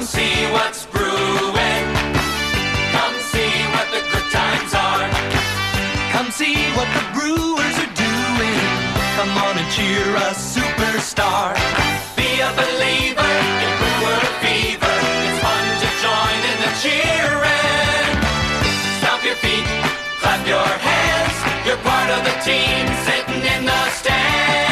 Come see what's brewing. Come see what the good times are. Come see what the brewers are doing. Come on and cheer a superstar. Be a believer in brewer fever. It's fun to join in the cheering. Stomp your feet, clap your hands. You're part of the team sitting in the stands.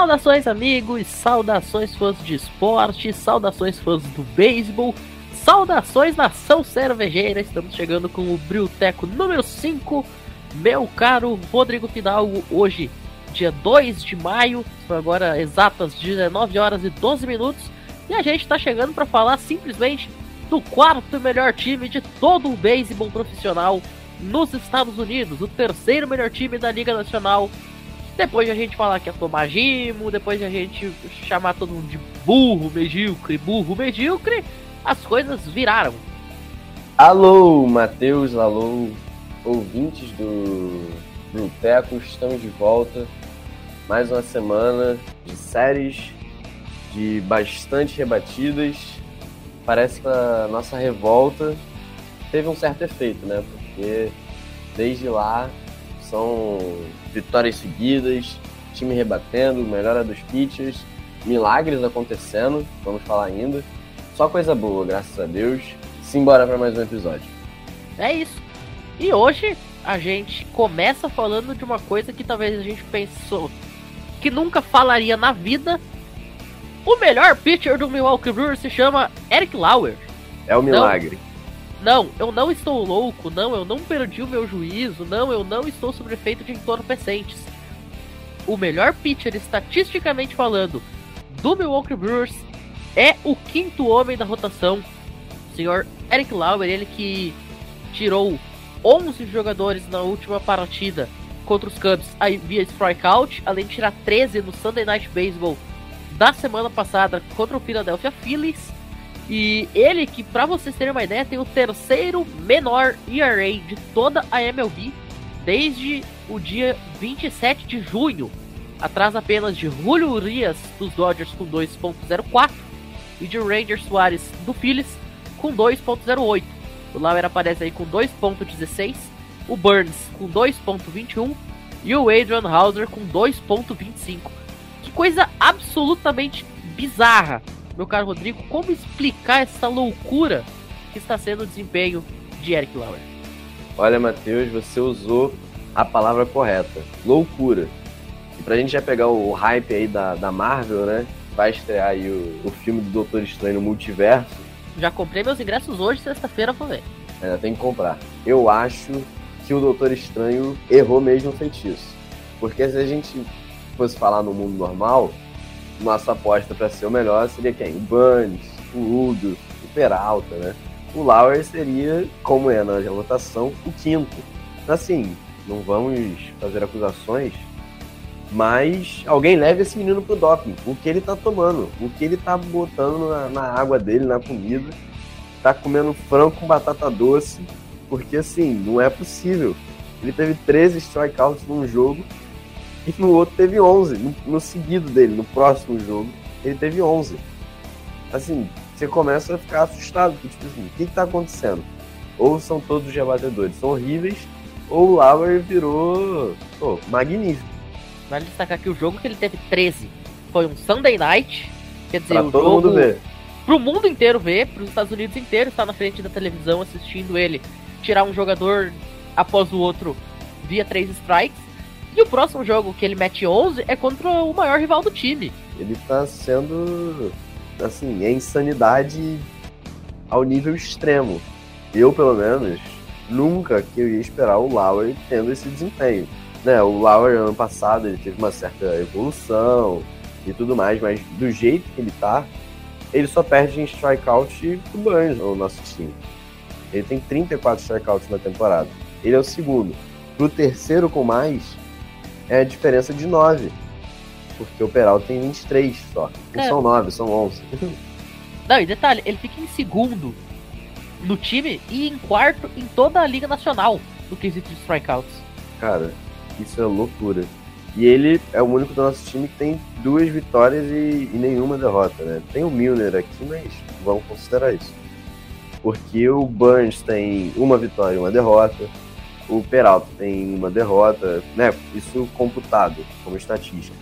Saudações, amigos, saudações fãs de esporte, saudações fãs do beisebol, saudações nação cervejeira. Estamos chegando com o Brilteco número 5. Meu caro Rodrigo Fidalgo, hoje, dia 2 de maio, são agora exatas 19 horas e 12 minutos, e a gente está chegando para falar simplesmente do quarto melhor time de todo o beisebol profissional nos Estados Unidos, o terceiro melhor time da Liga Nacional depois de a gente falar que é Tomagimo, depois de a gente chamar todo mundo de burro, medíocre, burro, medíocre, as coisas viraram. Alô, Matheus, alô, ouvintes do Bruteco, estamos de volta. Mais uma semana de séries, de bastante rebatidas. Parece que a nossa revolta teve um certo efeito, né? Porque desde lá são vitórias seguidas, time rebatendo, melhora dos pitchers, milagres acontecendo, vamos falar ainda. Só coisa boa, graças a Deus. Simbora para mais um episódio. É isso. E hoje a gente começa falando de uma coisa que talvez a gente pensou que nunca falaria na vida. O melhor pitcher do Milwaukee Brewers se chama Eric Lauer. É o milagre. Não, eu não estou louco, não, eu não perdi o meu juízo, não, eu não estou sob efeito de entorpecentes. O melhor pitcher, estatisticamente falando, do Milwaukee Brewers é o quinto homem da rotação, o senhor Eric Lauer, ele que tirou 11 jogadores na última partida contra os Cubs aí via strikeout, além de tirar 13 no Sunday Night Baseball da semana passada contra o Philadelphia Phillies. E ele que, para vocês terem uma ideia, tem o terceiro menor ERA de toda a MLB desde o dia 27 de junho, atrás apenas de Julio Urias dos Dodgers com 2.04 e de Ranger Soares do Phillies com 2.08. O Lauer aparece aí com 2.16, o Burns com 2.21 e o Adrian Hauser com 2.25. Que coisa absolutamente bizarra meu caro Rodrigo, como explicar essa loucura que está sendo o desempenho de Eric Lauer? Olha, Matheus, você usou a palavra correta. Loucura. E pra gente já pegar o hype aí da, da Marvel, né? Vai estrear aí o, o filme do Doutor Estranho no Multiverso. Já comprei meus ingressos hoje, sexta-feira, vou ver. Ainda tem que comprar. Eu acho que o Doutor Estranho errou mesmo o feitiço. Porque se a gente fosse falar no mundo normal, nossa aposta para ser o melhor seria quem? O Burns, o Udo, o Peralta, né? O Lauer seria, como é na votação, o quinto. Assim, não vamos fazer acusações, mas alguém leve esse menino pro doping. O que ele tá tomando, o que ele tá botando na, na água dele, na comida, tá comendo frango com batata doce, porque assim, não é possível. Ele teve 13 strikeouts num jogo e no outro teve 11. No, no, seguido dele, no próximo jogo, ele teve 11. Assim, você começa a ficar assustado. Porque, tipo assim, o que, que tá acontecendo? Ou são todos os rebatedores são horríveis, ou o Lauer virou pô, magnífico. Vale destacar que o jogo que ele teve 13 foi um Sunday Night. Quer dizer, pra o todo jogo mundo ver. pro mundo inteiro ver, pros Estados Unidos inteiro estar na frente da televisão assistindo ele tirar um jogador após o outro via três strikes. E o próximo jogo que ele mete 11 é contra o maior rival do time. Ele tá sendo, assim, é insanidade ao nível extremo. Eu, pelo menos, nunca que eu ia esperar o Lauer tendo esse desempenho. Né, o Lauer, ano passado, ele teve uma certa evolução e tudo mais, mas do jeito que ele tá, ele só perde em strikeout pro Burns, no nosso time. Ele tem 34 strikeouts na temporada. Ele é o segundo. Pro terceiro com mais, é a diferença de 9. Porque o Peralta tem 23 só. Não É. são 9, são 11. Não, e detalhe, ele fica em segundo no time e em quarto em toda a Liga Nacional no quesito de strikeouts. Cara, isso é loucura. E ele é o único do nosso time que tem duas vitórias e, e nenhuma derrota, né? Tem o Milner aqui, mas vamos considerar isso. Porque o Burns tem uma vitória e uma derrota, o Peralta tem uma derrota, né? Isso computado como estatística.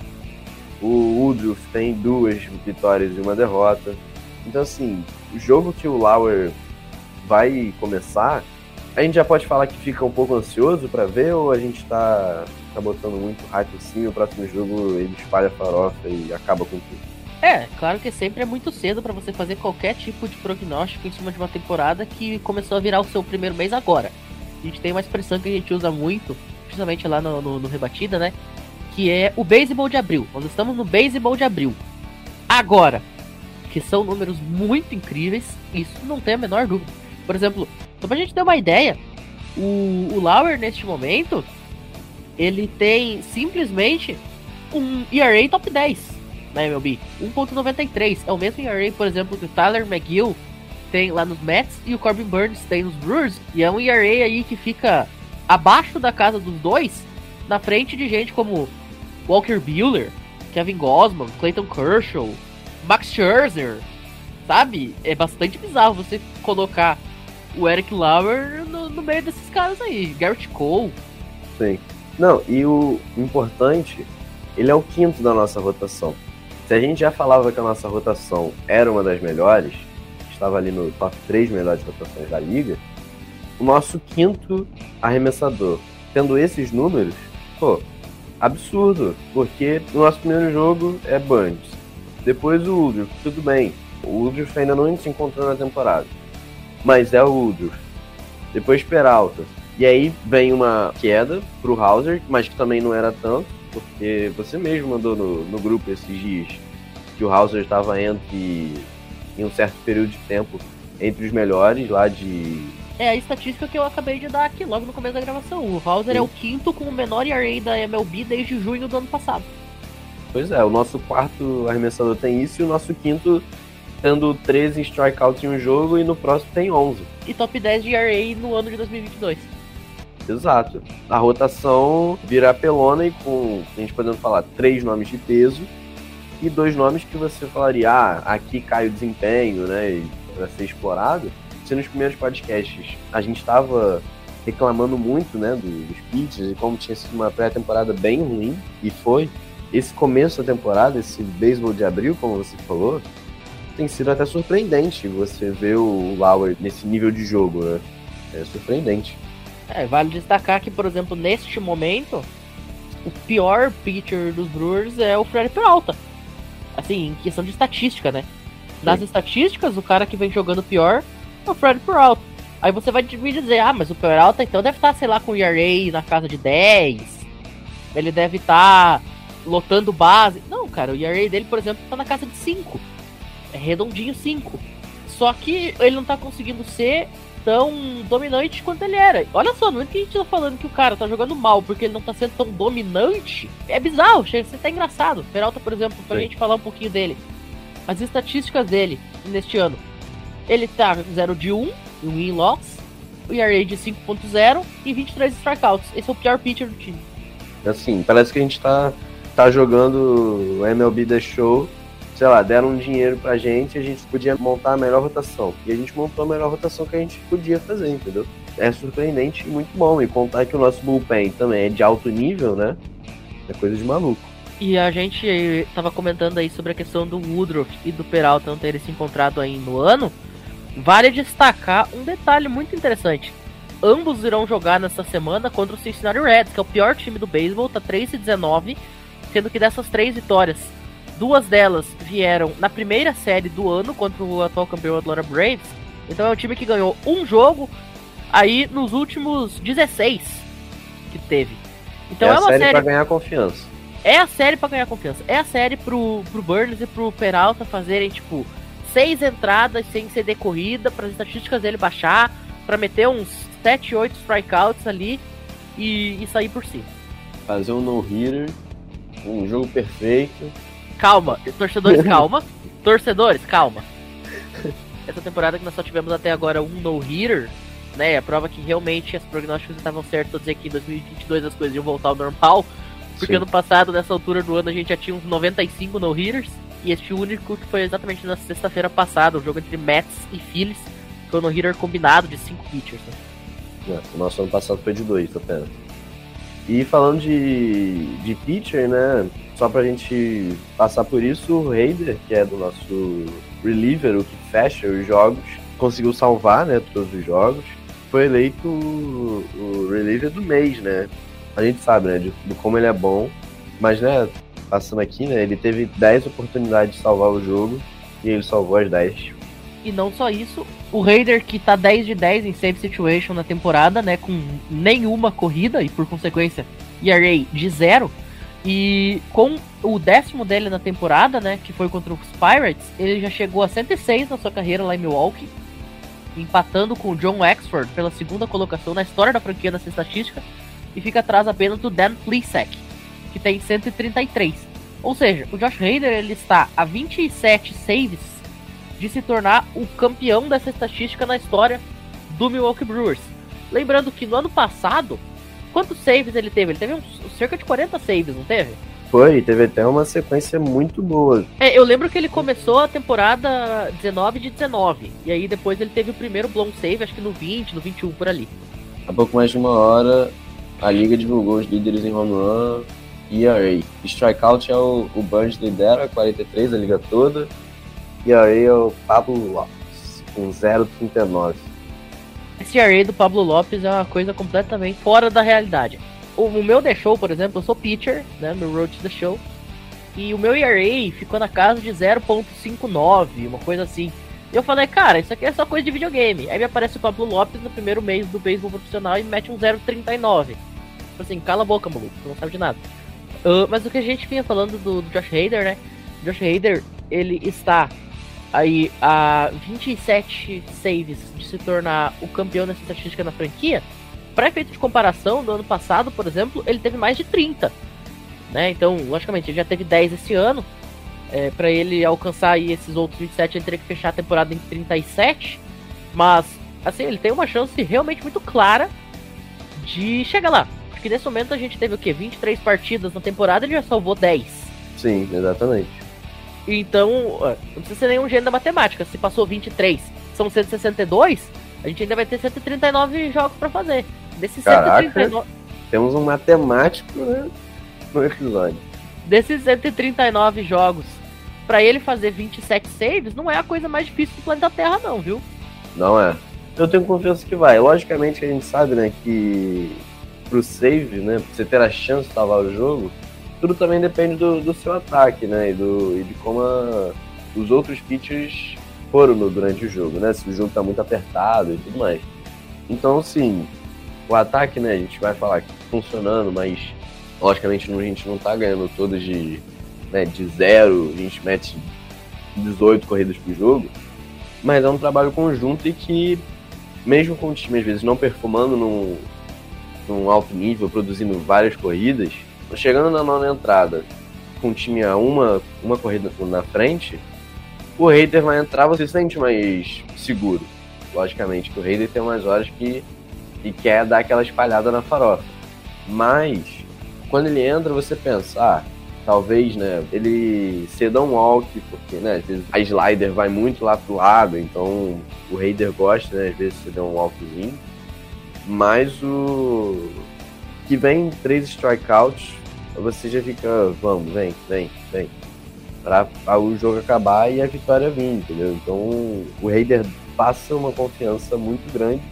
O Woodruff tem duas vitórias e uma derrota. Então, assim, o jogo que o Lauer vai começar, a gente já pode falar que fica um pouco ansioso para ver ou a gente tá, tá botando muito hype assim, o próximo jogo ele espalha farofa e acaba com tudo. É, claro que sempre é muito cedo para você fazer qualquer tipo de prognóstico em cima de uma temporada que começou a virar o seu primeiro mês agora. A gente tem uma expressão que a gente usa muito, principalmente lá no, no, no Rebatida, né? Que é o beisebol de abril. Nós estamos no beisebol de abril. Agora, que são números muito incríveis, isso não tem a menor dúvida. Por exemplo, só pra gente ter uma ideia, o, o Lauer neste momento, ele tem simplesmente um ERA top 10 na MLB. 1.93. É o mesmo ERA, por exemplo, que o Tyler McGill tem lá nos Mets e o Corbin Burns tem nos Brewers. E é um ERA aí que fica abaixo da casa dos dois, na frente de gente como Walker Buehler, Kevin Gosman, Clayton Kershaw, Max Scherzer, sabe? É bastante bizarro você colocar o Eric Lauer no, no meio desses caras aí, Garrett Cole. Sim. Não, e o importante, ele é o quinto da nossa rotação. Se a gente já falava que a nossa rotação era uma das melhores, estava ali no top 3 melhores rotações da liga, o nosso quinto arremessador, tendo esses números, pô, absurdo, porque o nosso primeiro jogo é Burns. Depois o Woodruff, tudo bem. O Woodruff ainda não se encontrou na temporada. Mas é o Woodruff. Depois Peralta. E aí vem uma queda pro Hauser, mas que também não era tanto porque você mesmo mandou no, no grupo esses dias que o Hauser estava entre, em um certo período de tempo, entre os melhores lá de. É a estatística que eu acabei de dar aqui logo no começo da gravação. O Hauser Sim. é o quinto com o menor ERA da MLB desde junho do ano passado. Pois é, o nosso quarto arremessador tem isso e o nosso quinto tendo 13 strikeouts em um jogo e no próximo tem 11. E top 10 de ERA no ano de 2022. Exato. A rotação vira pelona e com, a gente podendo falar, três nomes de peso e dois nomes que você falaria, ah, aqui cai o desempenho, né, para ser explorado. Se nos primeiros podcasts a gente estava reclamando muito, né, dos pitches e como tinha sido uma pré-temporada bem ruim, e foi. Esse começo da temporada, esse beisebol de abril, como você falou, tem sido até surpreendente você ver o Lauer nesse nível de jogo, né? É surpreendente. É, vale destacar que, por exemplo, neste momento, o pior pitcher dos Brewers é o Fred Peralta. Assim, em questão de estatística, né? Nas Sim. estatísticas, o cara que vem jogando pior é o Fred Peralta. Aí você vai me dizer, ah, mas o Peralta então deve estar, sei lá, com o ERA na casa de 10. Ele deve estar lotando base. Não, cara, o ERA dele, por exemplo, tá na casa de 5. É redondinho 5. Só que ele não tá conseguindo ser tão dominante quanto ele era. Olha só, não é que a gente tá falando que o cara tá jogando mal porque ele não tá sendo tão dominante. É bizarro, chega a ser até engraçado. Peralta, por exemplo, pra Sim. gente falar um pouquinho dele. As estatísticas dele neste ano. Ele tá 0 de 1 em win loss, o ERA de 5.0 e 23 strikeouts. Esse é o pior pitcher do time. Assim, parece que a gente tá, tá jogando o MLB The Show sei lá, deram um dinheiro pra gente e a gente podia montar a melhor rotação. E a gente montou a melhor rotação que a gente podia fazer, entendeu? É surpreendente e muito bom. E contar que o nosso bullpen também é de alto nível, né? É coisa de maluco. E a gente tava comentando aí sobre a questão do Woodruff e do Peralta não terem se encontrado aí no ano. Vale destacar um detalhe muito interessante. Ambos irão jogar nessa semana contra o Cincinnati Reds, que é o pior time do beisebol, tá 3 e 19, sendo que dessas três vitórias, Duas delas vieram na primeira série do ano contra o atual campeão Atlanta Braves. Então é um time que ganhou um jogo aí nos últimos 16 que teve. Então é, é uma série, série para ganhar confiança. É a série para ganhar confiança. É a série pro, pro Burns e pro Peralta fazerem tipo seis entradas sem ser decorrida para as estatísticas dele baixar, para meter uns 7, 8 strikeouts ali e, e sair por cima. Fazer um no-hitter, um jogo perfeito Calma, torcedores, calma. torcedores, calma. Essa temporada que nós só tivemos até agora um no-hitter, né? A prova que realmente os prognósticos estavam certos dizer que em 2022 as coisas iam voltar ao normal. Porque Sim. ano passado, nessa altura do ano, a gente já tinha uns 95 no-hitters. E este único que foi exatamente na sexta-feira passada, o jogo entre Mets e Phillies. Foi um no-hitter combinado de 5 pitchers. Né? É, o nosso ano passado foi de dois apenas. E falando de, de pitcher, né? Só pra gente passar por isso, o Raider, que é do nosso reliever, o que fecha os jogos, conseguiu salvar, né, todos os jogos. Foi eleito o, o reliever do mês, né? A gente sabe, né, de, de como ele é bom. Mas, né, passando aqui, né, ele teve 10 oportunidades de salvar o jogo e ele salvou as 10. E não só isso, o Raider que tá 10 de 10 em save situation na temporada, né, com nenhuma corrida e por consequência ERA de zero. E com o décimo dele na temporada, né, que foi contra os Pirates, ele já chegou a 106 na sua carreira lá em Milwaukee, empatando com o John Axford pela segunda colocação na história da franquia nessa estatística, e fica atrás apenas do Dan Plesac, que tem 133. Ou seja, o Josh Hader ele está a 27 saves de se tornar o campeão dessa estatística na história do Milwaukee Brewers. Lembrando que no ano passado, quantos saves ele teve? Ele teve uns, cerca de 40 saves, não teve? Foi, teve até uma sequência muito boa. É, eu lembro que ele começou a temporada 19 de 19. E aí depois ele teve o primeiro blown save, acho que no 20, no 21, por ali. Há pouco mais de uma hora, a liga divulgou os líderes em home run e ERA. Strikeout é o, o Burns lidera, 43 a liga toda. ERA é o Pablo Lopes, com 0,39. Esse array do Pablo Lopes é uma coisa completamente fora da realidade. O, meu The Show, por exemplo, eu sou pitcher, né, no Road to the Show. E o meu ERA ficou na casa de 0.59, uma coisa assim. E eu falei, cara, isso aqui é só coisa de videogame. Aí me aparece o Pablo Lopes no primeiro mês do beisebol profissional e mete um 0.39. Tipo Assim, cala a boca, maluco, não sabe de nada. Uh, mas o que a gente vinha falando do, do Josh Hader, né? Josh Hader, ele está aí a 27 saves de se tornar o campeão dessa estatística na franquia. Para efeito de comparação, no ano passado, por exemplo, ele teve mais de 30. Né? Então, logicamente, ele já teve 10 esse ano. É, para ele alcançar aí esses outros 27, ele teria que fechar a temporada em 37. Mas, assim, ele tem uma chance realmente muito clara de chegar lá. Porque nesse momento a gente teve o quê? 23 partidas na temporada e ele já salvou 10. Sim, exatamente. Então, não precisa ser nenhum gênio da matemática. Se passou 23, são 162, a gente ainda vai ter 139 jogos pra fazer. Desses Caraca. 139, Temos um matemático né, no episódio. desses 139 jogos, pra ele fazer 27 saves, não é a coisa mais difícil do planeta Terra, não, viu? Não é? Eu tenho confiança que vai. Logicamente a gente sabe, né, que pro save, né, pra você ter a chance de salvar o jogo, tudo também depende do, do seu ataque, né, e, do, e de como a- os outros pitchers foram no- durante o jogo, né, se o jogo tá muito apertado e tudo mais. Então, sim, o ataque, né, a gente vai falar que tá funcionando, mas logicamente a gente não tá ganhando todas de, né, de zero, a gente mete 18 corridas por jogo, mas é um trabalho conjunto e que, mesmo com o time às vezes não performando num, num alto nível, produzindo várias corridas, chegando na nona entrada com o time a uma, uma corrida na frente, o Raider vai entrar, você se sente mais seguro. Logicamente, que o Raider tem umas horas que, que quer dar aquela espalhada na farofa. Mas, quando ele entra, você pensa, ah, talvez, né, ele ceda um walk, porque, né, às vezes a slider vai muito lá pro lado, então o Raider gosta, né, às vezes de ceder um walkzinho. Mas o que vem três strikeouts, você já fica, vamos, vem, vem, vem. Pra, pra o jogo acabar e a vitória vir, entendeu? Então o Raider passa uma confiança muito grande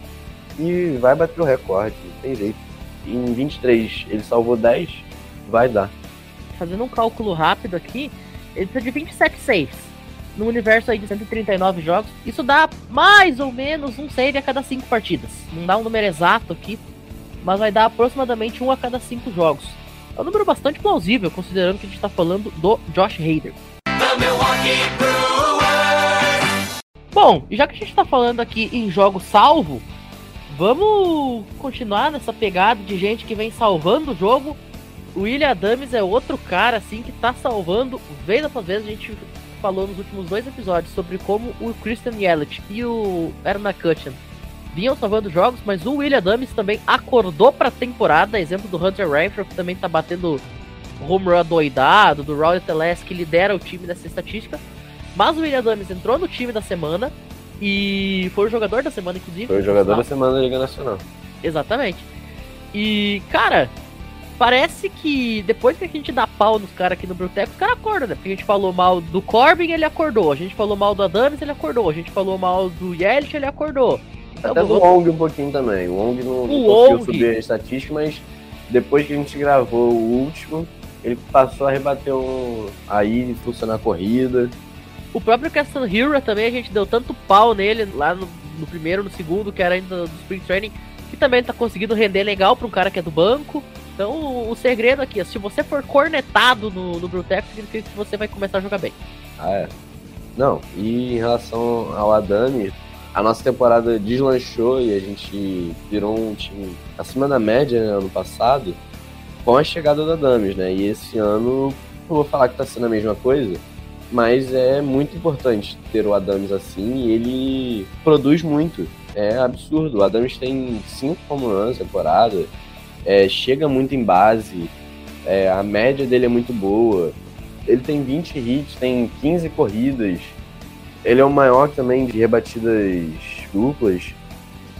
e vai bater o recorde, não tem jeito. Em 23 ele salvou 10, vai dar. Fazendo um cálculo rápido aqui, ele precisa de 27 saves. No universo aí de 139 jogos, isso dá mais ou menos um save a cada 5 partidas. Não dá um número exato aqui, mas vai dar aproximadamente um a cada 5 jogos. É um número bastante plausível, considerando que a gente está falando do Josh Hader. Bom, já que a gente tá falando aqui em jogo salvo, vamos continuar nessa pegada de gente que vem salvando o jogo. O William Adams é outro cara assim que tá salvando vez após vez. A gente falou nos últimos dois episódios sobre como o Christian Yelich e o Aaron McCutcheon vinham salvando jogos, mas o William Adams também acordou pra temporada. Exemplo do Hunter Renfro, que também tá batendo home run doidado, do Rowdy Teles que lidera o time nessa estatística. Mas o William Adams entrou no time da semana e foi o jogador da semana, inclusive. Foi o jogador da semana da Liga Nacional. Exatamente. E, cara, parece que depois que a gente dá pau nos caras aqui no Bruteco, os caras acordam, né? Porque a gente falou mal do Corbin, ele acordou. A gente falou mal do Adams, ele acordou. A gente falou mal do Yelich, ele acordou. Então, Até do Wong um pouquinho também. O Wong não, conseguiu subir a estatística, mas depois que a gente gravou o último, ele passou a rebater um. Aí funcionar a corrida. O próprio Castan Hero também, a gente deu tanto pau nele lá no, no primeiro, no segundo, que era ainda do Spring Training, que também tá conseguindo render legal pra um cara que é do banco. Então o, o segredo aqui é, se você for cornetado no, no Bruteco, significa que você vai começar a jogar bem. Ah, é. Não, e em relação ao Adami, a nossa temporada deslanchou e a gente virou um time acima da média né, ano passado com a chegada do Adames, né? E esse ano, vou falar que tá sendo a mesma coisa, mas é muito importante ter o Adams assim e ele produz muito. É absurdo. O Adams tem cinco home runs temporada, é, chega muito em base, é, a média dele é muito boa. Ele tem 20 hits, tem 15 corridas. Ele é o maior também de rebatidas duplas.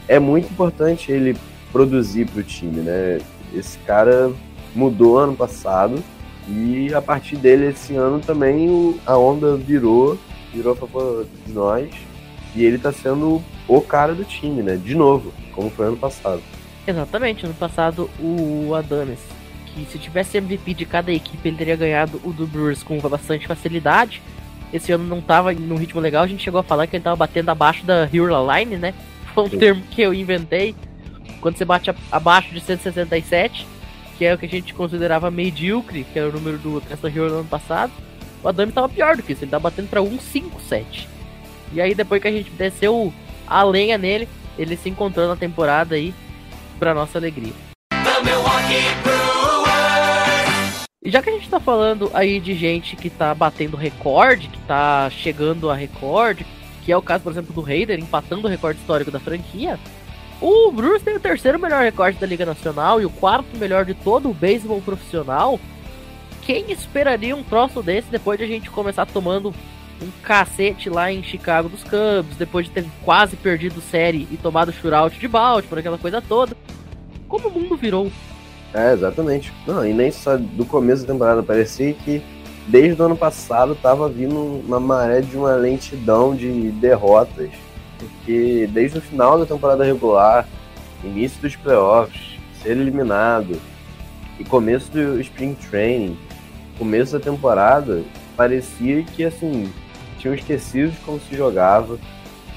É muito importante ele produzir para o time, né? Esse cara mudou ano passado e a partir dele esse ano também a onda virou, virou a favor de nós e ele tá sendo o cara do time, né? De novo, como foi ano passado. Exatamente, ano passado o Adames, que se tivesse MVP de cada equipe, ele teria ganhado o do Brewers com bastante facilidade. Esse ano não tava num ritmo legal, a gente chegou a falar que ele tava batendo abaixo da Hero Line, né? Foi um Sim. termo que eu inventei. Quando você bate abaixo de 167, que é o que a gente considerava medíocre, que era o número do Castle Hero no ano passado, o Adame tava pior do que isso, ele tava batendo pra 157. E aí depois que a gente desceu a lenha nele, ele se encontrou na temporada aí, pra nossa alegria. E já que a gente tá falando aí de gente que tá batendo recorde, que tá chegando a recorde, que é o caso, por exemplo, do Raider empatando o recorde histórico da franquia, o Brewers tem o terceiro melhor recorde da Liga Nacional e o quarto melhor de todo o beisebol profissional. Quem esperaria um troço desse depois de a gente começar tomando um cacete lá em Chicago dos Cubs, depois de ter quase perdido série e tomado shootout de Baltimore, aquela coisa toda? Como o mundo virou? É, exatamente. Não, e nem só do começo da temporada, parecia que desde o ano passado tava vindo uma maré de uma lentidão de derrotas. Porque desde o final da temporada regular, início dos playoffs, ser eliminado e começo do Spring Training, começo da temporada, parecia que assim, tinham esquecido de como se jogava,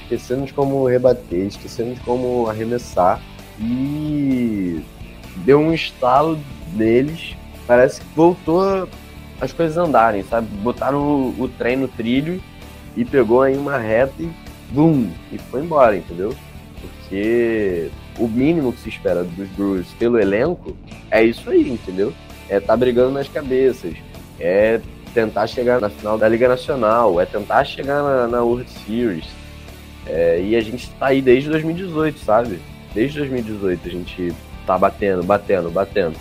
esquecendo de como rebater, esquecendo de como arremessar. E deu um estalo neles. Parece que voltou as coisas andarem, sabe? Botaram o, o trem no trilho e pegou aí uma reta e bum! E foi embora, entendeu? Porque o mínimo que se espera dos Brewers pelo elenco é isso aí, entendeu? É tá brigando nas cabeças, é tentar chegar na final da Liga Nacional, é tentar chegar na, na World Series. É, e a gente tá aí desde 2018, sabe? Desde 2018 a gente tá batendo, batendo, batendo.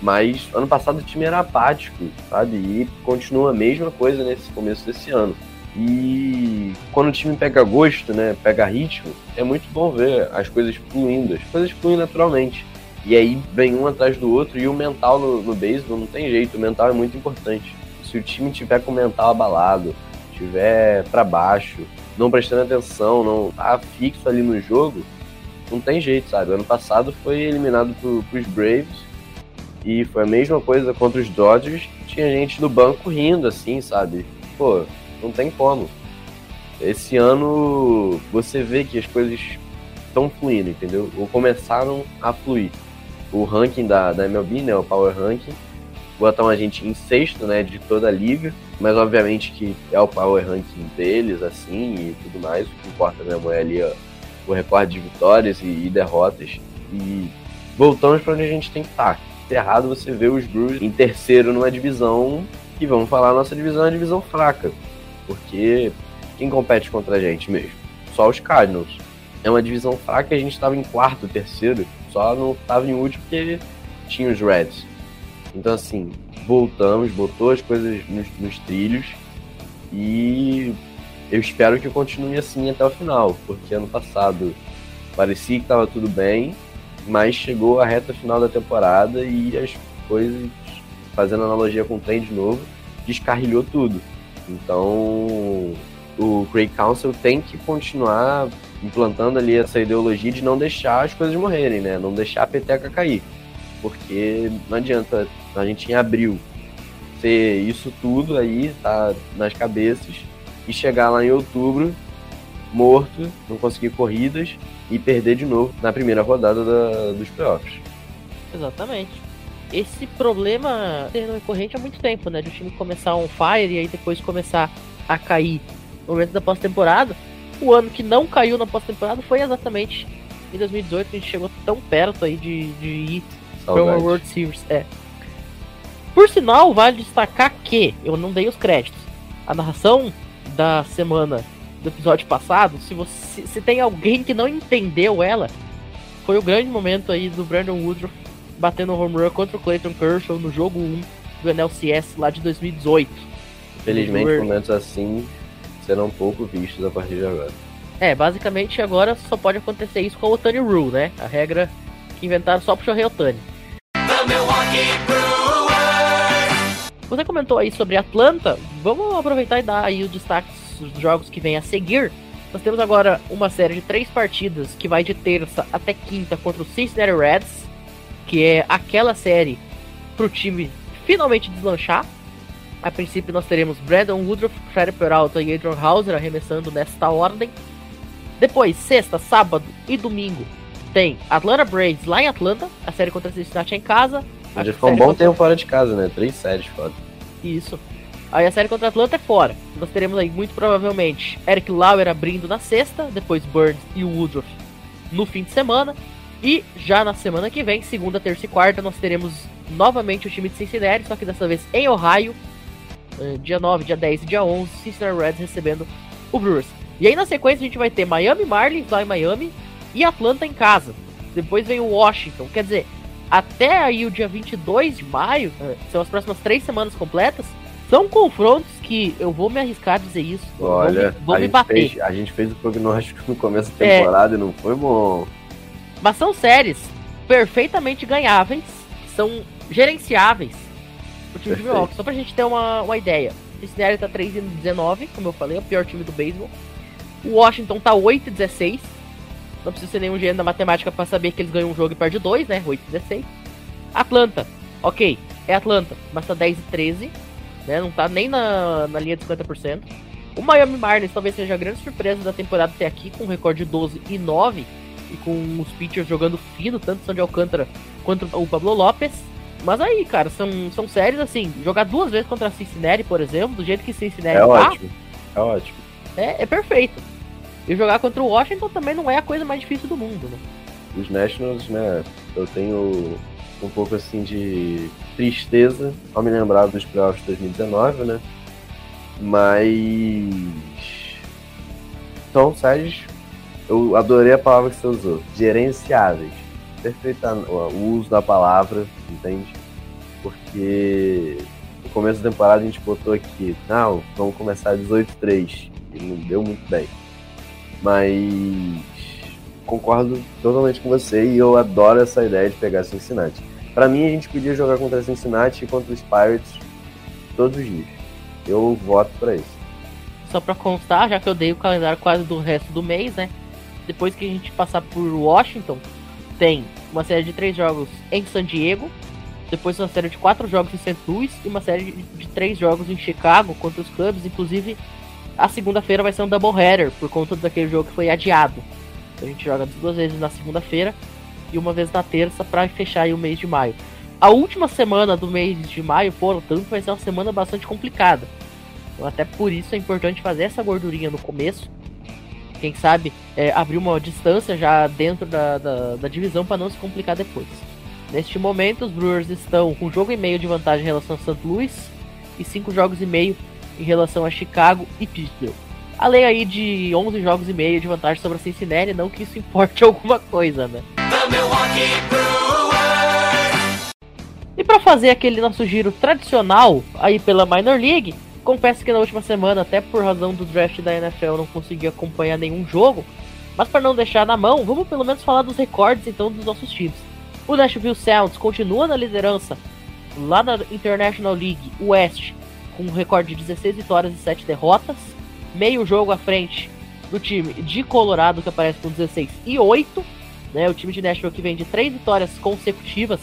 Mas ano passado o time era apático, sabe? E continua a mesma coisa nesse começo desse ano. E quando o time pega gosto, né? Pega ritmo, é muito bom ver as coisas fluindo. As coisas fluem naturalmente. E aí vem um atrás do outro. E o mental no, no beisebol não tem jeito. O mental é muito importante. Se o time tiver com o mental abalado, tiver para baixo, não prestando atenção, não tá fixo ali no jogo, não tem jeito, sabe? Ano passado foi eliminado pro, pros Braves e foi a mesma coisa contra os Dodgers. Tinha gente do banco rindo, assim, sabe? Pô, não tem como. Esse ano você vê que as coisas estão fluindo, entendeu? Ou começaram a fluir. O ranking da, da MLB, né? O Power Ranking, botam a gente em sexto, né? De toda a liga. Mas obviamente que é o Power Ranking deles, assim, e tudo mais. O que importa mesmo é ali ó, o recorde de vitórias e, e derrotas. E voltamos para onde a gente tem que estar. É errado você ver os Brewers em terceiro numa divisão que, vamos falar, a nossa divisão é uma divisão fraca. Porque quem compete contra a gente mesmo? Só os Cardinals. É uma divisão fraca a gente estava em quarto, terceiro. Só não estava em último porque tinha os Reds. Então, assim, voltamos, botou as coisas nos, nos trilhos e eu espero que continue assim até o final, porque ano passado parecia que estava tudo bem, mas chegou a reta final da temporada e as coisas, fazendo analogia com o trem de novo, descarrilhou tudo. Então o Craig Council tem que continuar implantando ali essa ideologia de não deixar as coisas morrerem, né? Não deixar a peteca cair. Porque não adianta a gente em abril ter isso tudo aí, tá nas cabeças, e chegar lá em outubro morto, não conseguir corridas e perder de novo na primeira rodada da, dos playoffs. Exatamente. Esse problema é recorrente há muito tempo, né? De o time começar on fire e aí depois começar a cair no momento da pós-temporada. O ano que não caiu na pós-temporada foi exatamente em 2018, que a gente chegou tão perto aí de, de ir para uma World Series. É. Por sinal, vale destacar que eu não dei os créditos. A narração da semana do episódio passado, se você se tem alguém que não entendeu ela, foi o grande momento aí do Brandon Woodruff batendo home run contra o Clayton Kershaw no jogo 1 do NLCS lá de 2018. Infelizmente, momentos assim serão pouco vistos a partir de agora. É, basicamente agora só pode acontecer isso com o Otani Rule, né? A regra que inventaram só pro Shohei Otani. Você comentou aí sobre Atlanta, vamos aproveitar e dar aí os destaques dos jogos que vem a seguir. Nós temos agora uma série de três partidas que vai de terça até quinta contra o Cincinnati Reds, que é aquela série pro time finalmente deslanchar. A princípio nós teremos Brandon Woodruff, Fred Peralta e Adrian Hauser arremessando nesta ordem. Depois, sexta, sábado e domingo, tem Atlanta Braves lá em Atlanta, a série contra Cincinnati em casa. Já ficou um bom contra... tempo fora de casa, né? Três séries fora. Isso. Aí a série contra Atlanta é fora. Nós teremos aí, muito provavelmente, Eric Lauer abrindo na sexta, depois Burns e Woodruff no fim de semana. E já na semana que vem, segunda, terça e quarta, nós teremos novamente o time de Cincinnati, só que dessa vez em Ohio. Eh, dia 9, dia 10 e dia 11, Cincinnati Reds recebendo o Brewers. E aí na sequência a gente vai ter Miami Marlins lá em Miami e Atlanta em casa. Depois vem o Washington. Quer dizer, até aí o dia 22 de maio, eh, são as próximas três semanas completas, são confrontos que eu vou me arriscar a dizer isso. Olha, vou me, vou me bater. Fez, a gente fez o prognóstico no começo da é. temporada é, e não foi bom. Mas são séries perfeitamente ganháveis, são gerenciáveis pro time Perfeito. de Milwaukee. Só pra gente ter uma, uma ideia. O Cincinnati tá 3 19, como eu falei, é o pior time do beisebol. O Washington tá 8 16. Não precisa ser nenhum gênio da matemática para saber que eles ganham um jogo e perdem dois, né? 8 16. Atlanta, ok, é Atlanta, mas tá 10 e 13 né? Não tá nem na, na linha de 50%. O Miami Marlins talvez seja a grande surpresa da temporada até aqui, com um recorde de 12 e 9, e com os pitchers jogando fino, tanto Sandy Alcântara quanto o Pablo Lopes. Mas aí, cara, são, são séries assim, jogar duas vezes contra a Cincinnati, por exemplo, do jeito que Cincinnati é tá, ótimo. É ótimo. É, é perfeito. E jogar contra o Washington também não é a coisa mais difícil do mundo, né? Os Nationals, né, eu tenho um pouco assim de tristeza ao me lembrar dos playoffs de 2019, né? Mas são séries, eu adorei a palavra que você usou, gerenciáveis. Perfeita o uso da palavra, entende? Porque no começo da temporada a gente botou aqui, não, vamos começar 18-3 e não deu muito bem. Mas concordo totalmente com você e eu adoro essa ideia de pegar Cincinnati. Para mim, a gente podia jogar contra Cincinnati e contra os Pirates todos os dias. Eu voto para isso. Só para constar, já que eu dei o calendário quase do resto do mês, né? Depois que a gente passar por Washington, tem uma série de três jogos em San Diego, depois uma série de quatro jogos em St. Louis e uma série de três jogos em Chicago contra os Cubs. Inclusive, a segunda-feira vai ser um doubleheader por conta daquele jogo que foi adiado. A gente joga duas vezes na segunda-feira e uma vez na terça para fechar o mês de maio. A última semana do mês de maio, portanto, vai ser uma semana bastante complicada. Então, até por isso é importante fazer essa gordurinha no começo. Quem sabe é, abrir uma distância já dentro da, da, da divisão para não se complicar depois. Neste momento, os Brewers estão com um jogo e meio de vantagem em relação a St. Louis e cinco jogos e meio em relação a Chicago e Pittsburgh. Além aí de 11 jogos e meio de vantagem sobre a Cincinnati, não que isso importe alguma coisa, né? E para fazer aquele nosso giro tradicional aí pela Minor League, confesso que na última semana, até por razão do draft da NFL, não consegui acompanhar nenhum jogo. Mas para não deixar na mão, vamos pelo menos falar dos recordes então dos nossos times. O Nashville Sounds continua na liderança lá na International League West com um recorde de 16 vitórias e 7 derrotas, meio jogo à frente do time de Colorado que aparece com 16 e 8, né? O time de Nashville que vem de 3 vitórias consecutivas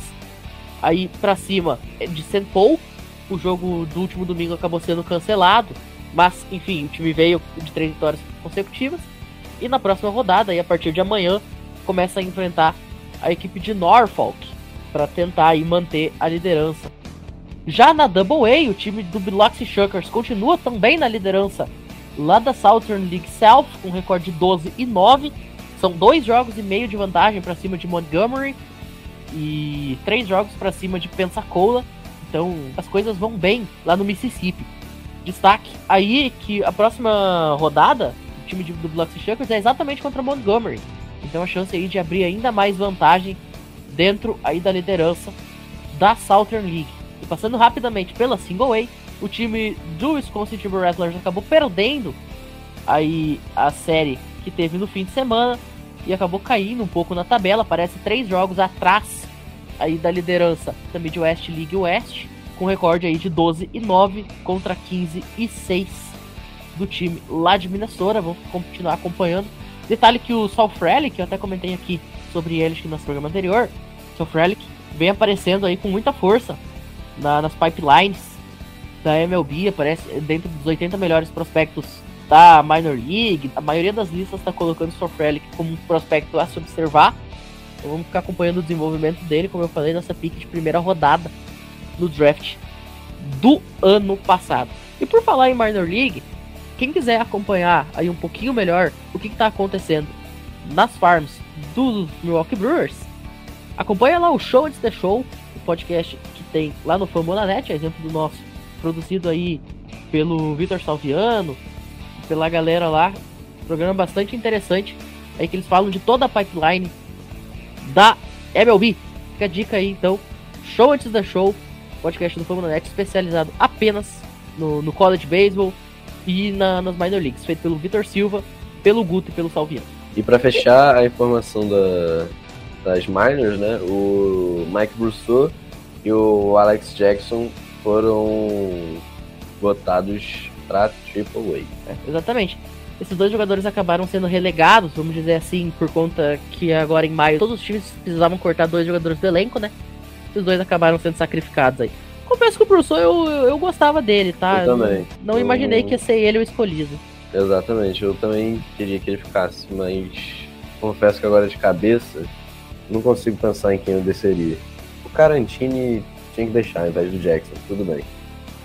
aí para cima de St. Paul. O jogo do último domingo acabou sendo cancelado, mas enfim, o time veio de 3 vitórias consecutivas. E na próxima rodada, aí, a partir de amanhã, começa a enfrentar a equipe de Norfolk para tentar aí manter a liderança. Já na Double A, o time do Biloxi Shuckers continua também na liderança lá da Southern League South com recorde de 12 e 9. São dois jogos e meio de vantagem para cima de Montgomery e três jogos para cima de Pensacola. Então as coisas vão bem lá no Mississippi. Destaque aí que a próxima rodada do time do Biloxi Shuckers é exatamente contra Montgomery. Então a chance aí de abrir ainda mais vantagem dentro aí da liderança da Southern League. E passando rapidamente pela Single A, o time do Wisconsin Timber acabou perdendo aí a série que teve no fim de semana e acabou caindo um pouco na tabela, parece três jogos atrás aí da liderança da Midwest League West, com recorde aí de 12 e 9 contra 15 e 6 do time lá de Minnesota. Vamos continuar acompanhando. Detalhe que o South Relic, eu até comentei aqui sobre eles no nosso programa anterior, South Relic vem aparecendo aí com muita força na, nas pipelines da MLB, aparece dentro dos 80 melhores prospectos da Minor League. A maioria das listas está colocando o South Relic como um prospecto a se observar. Então vamos ficar acompanhando o desenvolvimento dele, como eu falei, nessa pique de primeira rodada no draft do ano passado. E por falar em Minor League, quem quiser acompanhar aí um pouquinho melhor o que está acontecendo nas farms dos Milwaukee Brewers, acompanha lá o Show Antes The Show, o podcast tem lá no Fambonanet, exemplo do nosso, produzido aí pelo Vitor Salviano, pela galera lá. Programa bastante interessante, aí que eles falam de toda a pipeline da MLB. Fica a dica aí então, Show Antes Da Show, podcast do Fambonanet especializado apenas no, no college baseball e na, nas minor leagues, feito pelo Vitor Silva, pelo Guto e pelo Salviano. E para fechar a informação da, das minors, né, o Mike Brousseau e o Alex Jackson foram votados para Triple A. É, exatamente. Esses dois jogadores acabaram sendo relegados, vamos dizer assim, por conta que agora em maio todos os times precisavam cortar dois jogadores do elenco, né? Os dois acabaram sendo sacrificados aí. Confesso que o Brousseau eu, eu, eu gostava dele, tá? Eu também. Não, não imaginei que ia ser ele o escolhido. Exatamente, eu também queria que ele ficasse, mas confesso que agora de cabeça não consigo pensar em quem eu desceria. Carantini tinha que deixar ao invés do Jackson, tudo bem.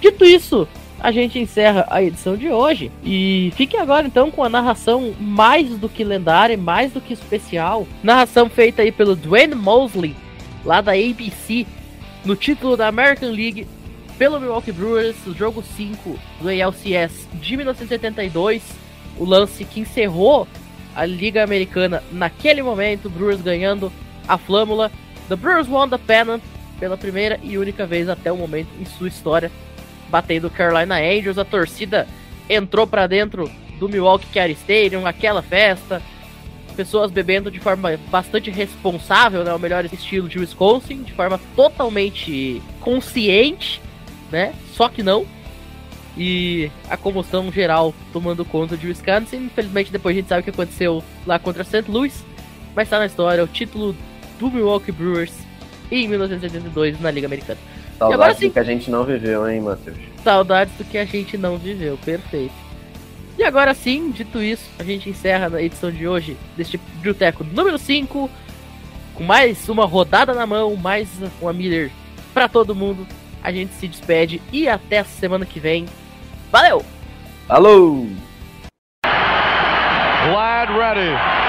Dito isso, a gente encerra a edição de hoje. E fique agora então com a narração mais do que lendária, mais do que especial. Narração feita aí pelo Dwayne Mosley, lá da ABC, no título da American League, pelo Milwaukee Brewers, o jogo 5 do ALCS de 1972. O lance que encerrou a Liga Americana naquele momento, Brewers ganhando a flâmula. The Brewers won the pennant pela primeira e única vez até o momento em sua história, batendo o Carolina Angels. A torcida entrou para dentro do Milwaukee Care Stadium, aquela festa, pessoas bebendo de forma bastante responsável, né, o melhor estilo de Wisconsin, de forma totalmente consciente, né? Só que não. E a comoção geral tomando conta de Wisconsin. Infelizmente, depois a gente sabe o que aconteceu lá contra St. Louis. Mas tá na história, o título do Milwaukee Brewers em 1982 na Liga Americana. Saudades agora sim- do que a gente não viveu, hein, Matheus? Saudades do que a gente não viveu, perfeito. E agora sim, dito isso, a gente encerra na edição de hoje deste Biblioteco número 5, com mais uma rodada na mão, mais uma Miller pra todo mundo. A gente se despede e até a semana que vem. Valeu! Alô! Vlad ready.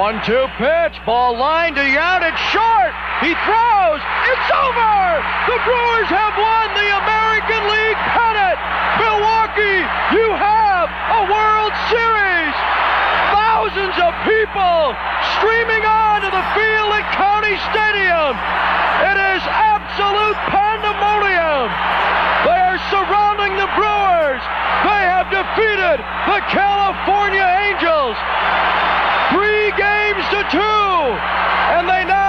1 2 pitch. Ball line to out. It's short. He throws. It's over. The Brewers have won the American League pennant. Milwaukee, you have a World Series. Thousands of people streaming on to the field at County Stadium. It is absolute pandemonium. They are surrounding the Brewers. They have defeated the California Angels three games to two, and they now